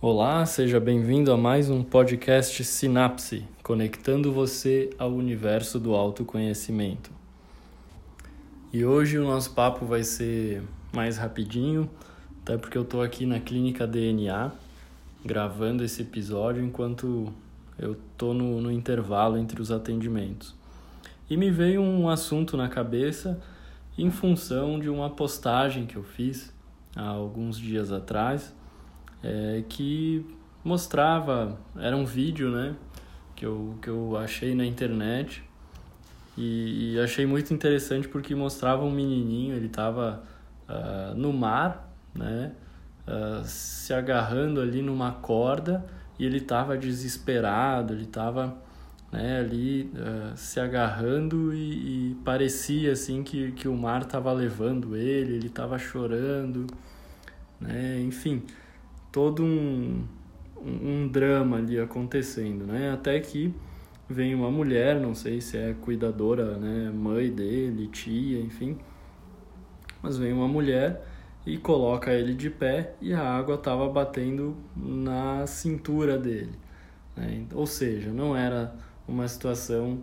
Olá, seja bem-vindo a mais um podcast Sinapse, conectando você ao universo do autoconhecimento. E hoje o nosso papo vai ser mais rapidinho, até porque eu estou aqui na clínica DNA gravando esse episódio enquanto eu estou no, no intervalo entre os atendimentos. E me veio um assunto na cabeça em função de uma postagem que eu fiz há alguns dias atrás é, que mostrava, era um vídeo, né, que eu, que eu achei na internet. E, e achei muito interessante porque mostrava um menininho, ele estava uh, ah, no mar, né, uh, se agarrando ali numa corda e ele estava desesperado, ele estava né, ali uh, se agarrando e, e, parecia assim que, que o mar estava levando ele, ele estava chorando, né, enfim todo um, um drama ali acontecendo, né? Até que vem uma mulher, não sei se é cuidadora, né, mãe dele, tia, enfim, mas vem uma mulher e coloca ele de pé e a água estava batendo na cintura dele. Né? Ou seja, não era uma situação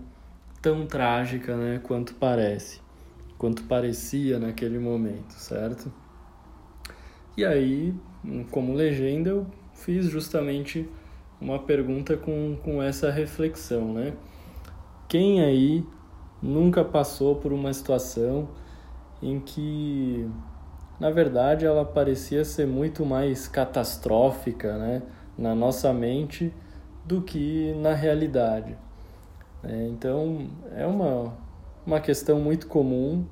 tão trágica né, quanto parece, quanto parecia naquele momento, certo? E aí como legenda, eu fiz justamente uma pergunta com, com essa reflexão, né? Quem aí nunca passou por uma situação em que, na verdade, ela parecia ser muito mais catastrófica, né? Na nossa mente do que na realidade. É, então, é uma, uma questão muito comum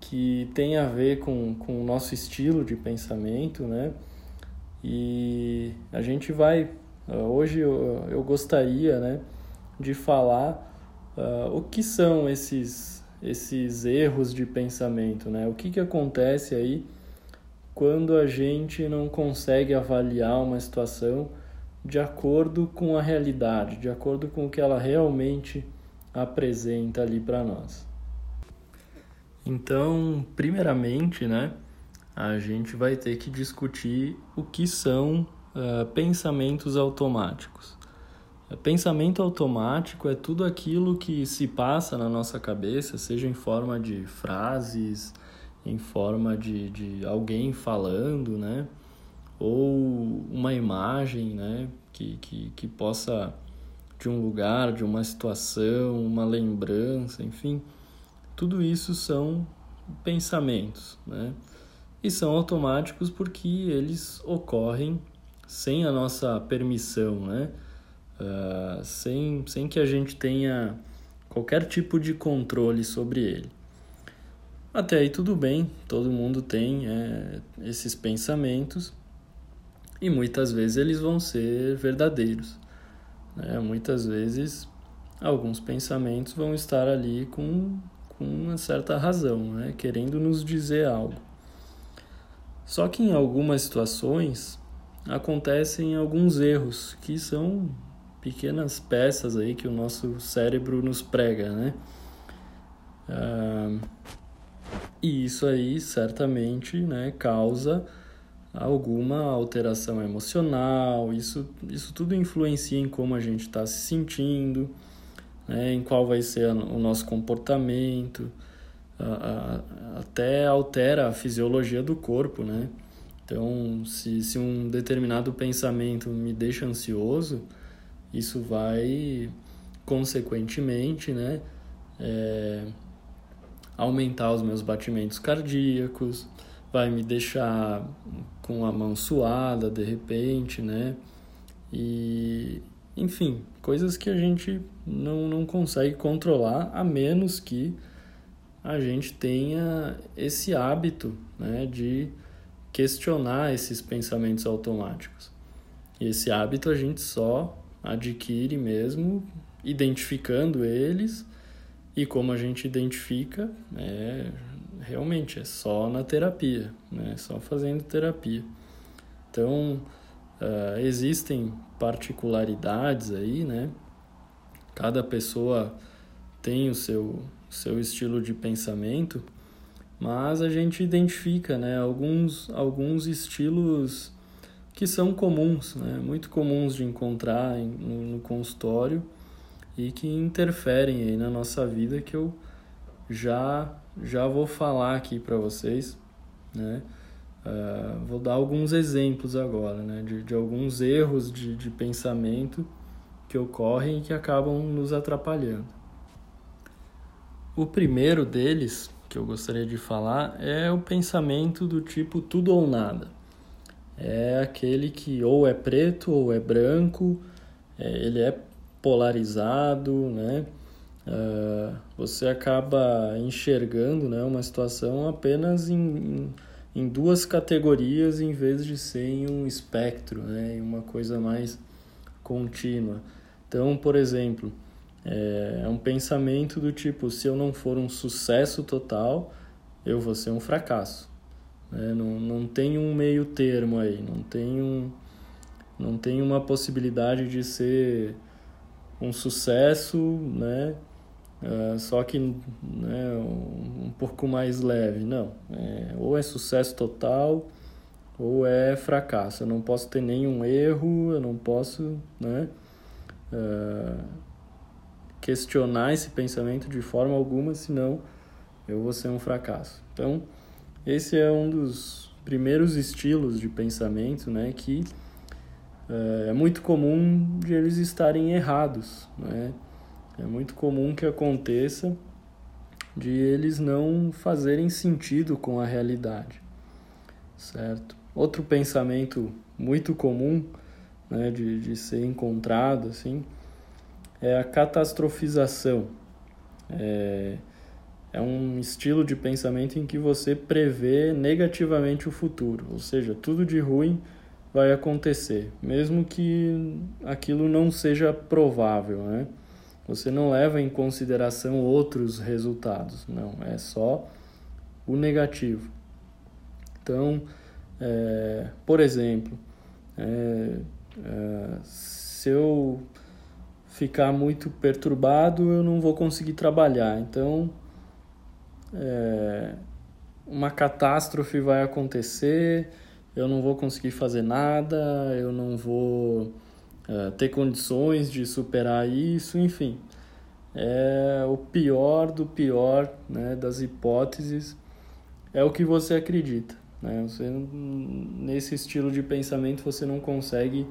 que tem a ver com, com o nosso estilo de pensamento, né? E a gente vai, ah, hoje eu, eu gostaria, né, de falar uh, o que são esses, esses erros de pensamento, né? O que, que acontece aí quando a gente não consegue avaliar uma situação de acordo com a realidade, de acordo com o que ela realmente apresenta ali para nós. Então, primeiramente, né, a gente vai ter que discutir o que são uh, pensamentos automáticos. Pensamento automático é tudo aquilo que se passa na nossa cabeça, seja em forma de frases, em forma de, de alguém falando, né? Ou uma imagem, né? Que, que, que possa, de um lugar, de uma situação, uma lembrança, enfim tudo isso são pensamentos, né? E são automáticos porque eles ocorrem sem a nossa permissão, né? Uh, sem, sem que a gente tenha qualquer tipo de controle sobre ele. Até aí tudo bem, todo mundo tem é, esses pensamentos e muitas vezes eles vão ser verdadeiros. Né? Muitas vezes alguns pensamentos vão estar ali com com uma certa razão, né? querendo nos dizer algo. Só que em algumas situações acontecem alguns erros que são pequenas peças aí que o nosso cérebro nos prega, né? Ah, e isso aí certamente né, causa alguma alteração emocional, isso, isso tudo influencia em como a gente está se sentindo, né, em qual vai ser o nosso comportamento, até altera a fisiologia do corpo, né? Então, se, se um determinado pensamento me deixa ansioso, isso vai, consequentemente, né, é, aumentar os meus batimentos cardíacos, vai me deixar com a mão suada de repente, né? E, enfim, coisas que a gente não, não consegue controlar a menos que a gente tenha esse hábito né, de questionar esses pensamentos automáticos. E esse hábito a gente só adquire mesmo identificando eles e como a gente identifica é realmente é só na terapia, né? Só fazendo terapia. Então uh, existem particularidades aí, né? Cada pessoa tem o seu, seu estilo de pensamento, mas a gente identifica, né? Alguns, alguns estilos que são comuns, né? muito comuns de encontrar no, no consultório e que interferem aí na nossa vida que eu já já vou falar aqui para vocês, né? Uh, vou dar alguns exemplos agora, né? De, de alguns erros de, de pensamento que ocorrem e que acabam nos atrapalhando. O primeiro deles que eu gostaria de falar é o pensamento do tipo tudo ou nada. É aquele que ou é preto ou é branco, é, ele é polarizado, né? Uh, você acaba enxergando né, uma situação apenas em, em, duas categorias em vez de ser em um espectro, né, em uma coisa mais contínua. Então, por exemplo, é, é um pensamento do tipo: se eu não for um sucesso total, eu vou ser um fracasso. Né? Não, não tem um meio termo aí, não tem, um, não tem uma possibilidade de ser um sucesso, né? Uh, só que né, um, um, pouco mais leve. Não, é, ou é sucesso total ou é fracasso. Eu não posso ter nenhum erro, eu não posso né, uh, questionar esse pensamento de forma alguma, senão eu vou ser um fracasso. Então, esse é um dos primeiros estilos de pensamento né, que uh, é muito comum de eles estarem errados. Né? É muito comum que aconteça de eles não fazerem sentido com a realidade, certo? Outro pensamento muito comum né, de, de ser encontrado assim é a catastrofização. É, é um estilo de pensamento em que você prevê negativamente o futuro, ou seja, tudo de ruim vai acontecer, mesmo que aquilo não seja provável, né? Você não leva em consideração outros resultados, não, é só o negativo. Então, é, por exemplo, é, é, se eu ficar muito perturbado, eu não vou conseguir trabalhar. Então, é, uma catástrofe vai acontecer, eu não vou conseguir fazer nada, eu não vou é, ter condições de superar isso, enfim. É o pior do pior né, das hipóteses, é o que você acredita. Né? Você, nesse estilo de pensamento você não consegue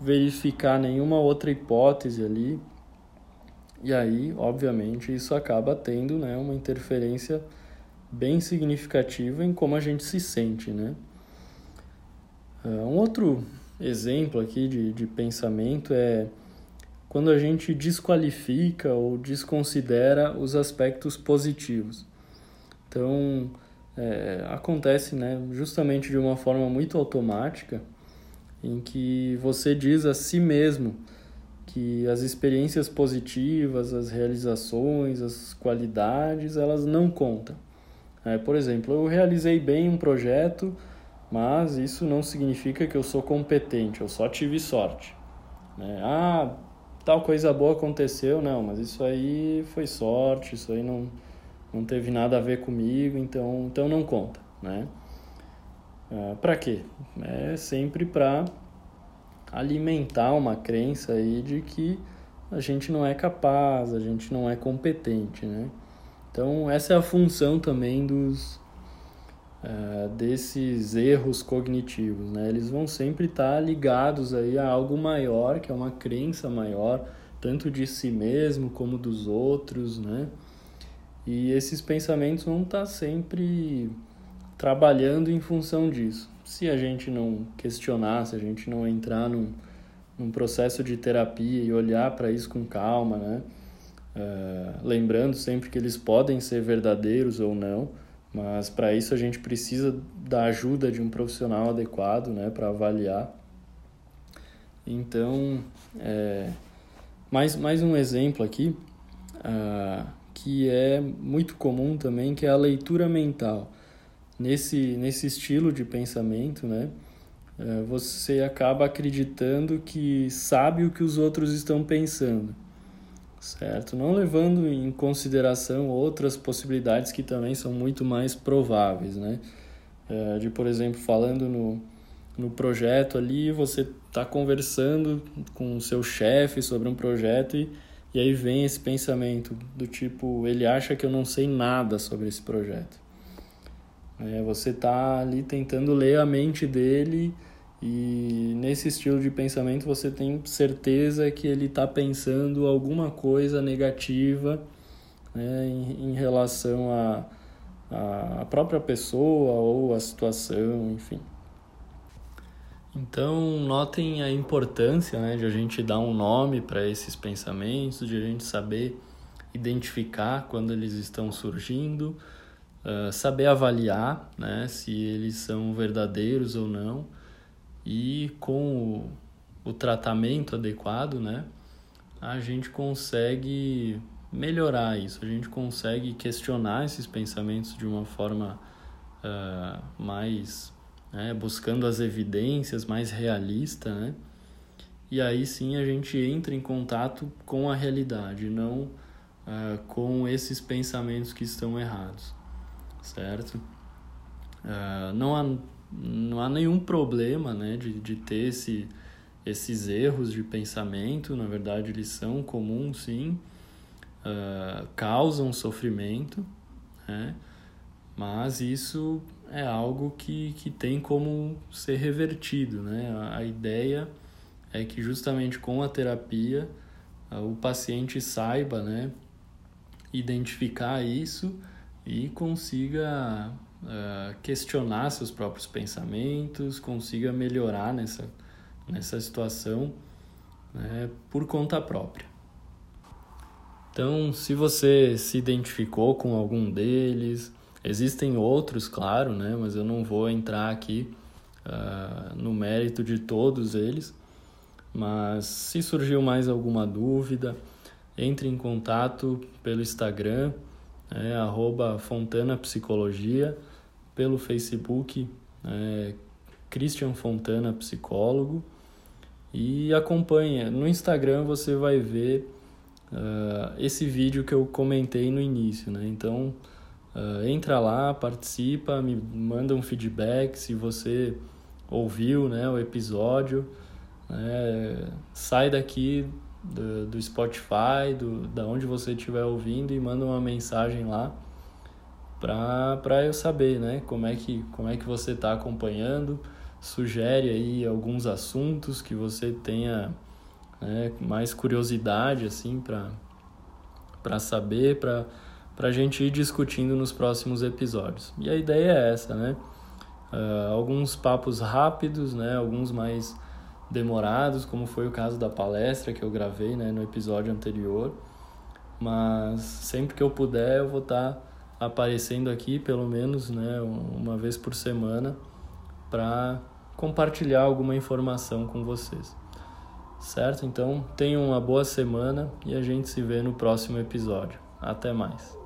verificar nenhuma outra hipótese ali. E aí, obviamente, isso acaba tendo né, uma interferência bem significativa em como a gente se sente. Né? É, um outro exemplo aqui de, de pensamento é quando a gente desqualifica ou desconsidera os aspectos positivos. Então, é, acontece né, justamente de uma forma muito automática, em que você diz a si mesmo que as experiências positivas, as realizações, as qualidades, elas não contam. É, por exemplo, eu realizei bem um projeto mas isso não significa que eu sou competente, eu só tive sorte. Né? Ah, tal coisa boa aconteceu, não, mas isso aí foi sorte, isso aí não, não teve nada a ver comigo, então, então não conta, né? Ah, para quê? É sempre para alimentar uma crença aí de que a gente não é capaz, a gente não é competente, né? Então essa é a função também dos uh, desses erros cognitivos, né? Eles vão sempre estar ligados aí a algo maior, que é uma crença maior, tanto de si mesmo como dos outros, né? E esses pensamentos vão estar sempre trabalhando em função disso. Se a gente não questionar, se a gente não entrar num, num processo de terapia e olhar para isso com calma, né? Uh, lembrando sempre que eles podem ser verdadeiros ou não, mas para isso a gente precisa da ajuda de um profissional adequado, né, para avaliar. Então, é, mais, mais um exemplo aqui, uh, que é muito comum também, que é a leitura mental. Nesse, nesse estilo de pensamento, né, uh, você acaba acreditando que sabe o que os outros estão pensando certo? Não levando em consideração outras possibilidades que também são muito mais prováveis, né? É, de, por exemplo, falando no, no projeto ali, você está conversando com o seu chefe sobre um projeto e, e aí vem esse pensamento do tipo, ele acha que eu não sei nada sobre esse projeto. É, você está ali tentando ler a mente dele e nesse estilo de pensamento você tem certeza que ele está pensando alguma coisa negativa né, em, em relação a a própria pessoa ou a situação, enfim. Então, notem a importância né, de a gente dar um nome para esses pensamentos, de a gente saber identificar quando eles estão surgindo, uh, saber avaliar né, se eles são verdadeiros ou não, e com o, o tratamento adequado, né, a gente consegue melhorar isso, a gente consegue questionar esses pensamentos de uma forma uh, mais né, buscando as evidências, mais realista, né? E aí sim a gente entra em contato com a realidade, não uh, com esses pensamentos que estão errados, certo? Uh, não, há, não há nenhum problema né, de, de ter esse, esses erros de pensamento, na verdade eles são comuns sim, uh, causam sofrimento, né? mas isso é algo que, que tem como ser revertido. Né? A, a ideia é que justamente com a terapia uh, o paciente saiba né, identificar isso e consiga uh, questionar seus próprios pensamentos, consiga melhorar nessa, nessa situação né, por conta própria. Então, se você se identificou com algum deles, existem outros, claro, né? Mas eu não vou entrar aqui uh, no mérito de todos eles. Mas se surgiu mais alguma dúvida, entre em contato pelo Instagram, é, arroba Fontana Psicologia, pelo Facebook, é, Christian Fontana Psicólogo, e acompanha. No Instagram você vai ver uh, esse vídeo que eu comentei no início, né? Então, uh, entra lá, participa, me manda um feedback se você ouviu né, o episódio, né? sai daqui do, do Spotify, do, da onde você estiver ouvindo e manda uma mensagem lá para eu saber né, como, é que, como é que você está acompanhando, sugere aí alguns assuntos que você tenha né, mais curiosidade assim para saber, para a gente ir discutindo nos próximos episódios. E a ideia é essa, né? Uh, alguns papos rápidos, né? Alguns mais demorados, como foi o caso da palestra que eu gravei né, no episódio anterior. Mas sempre que eu puder, eu vou estar tá aparecendo aqui, pelo menos né, uma vez por semana, para compartilhar alguma informação com vocês certo? Então, tenham uma boa semana e a gente se vê no próximo episódio. Até mais.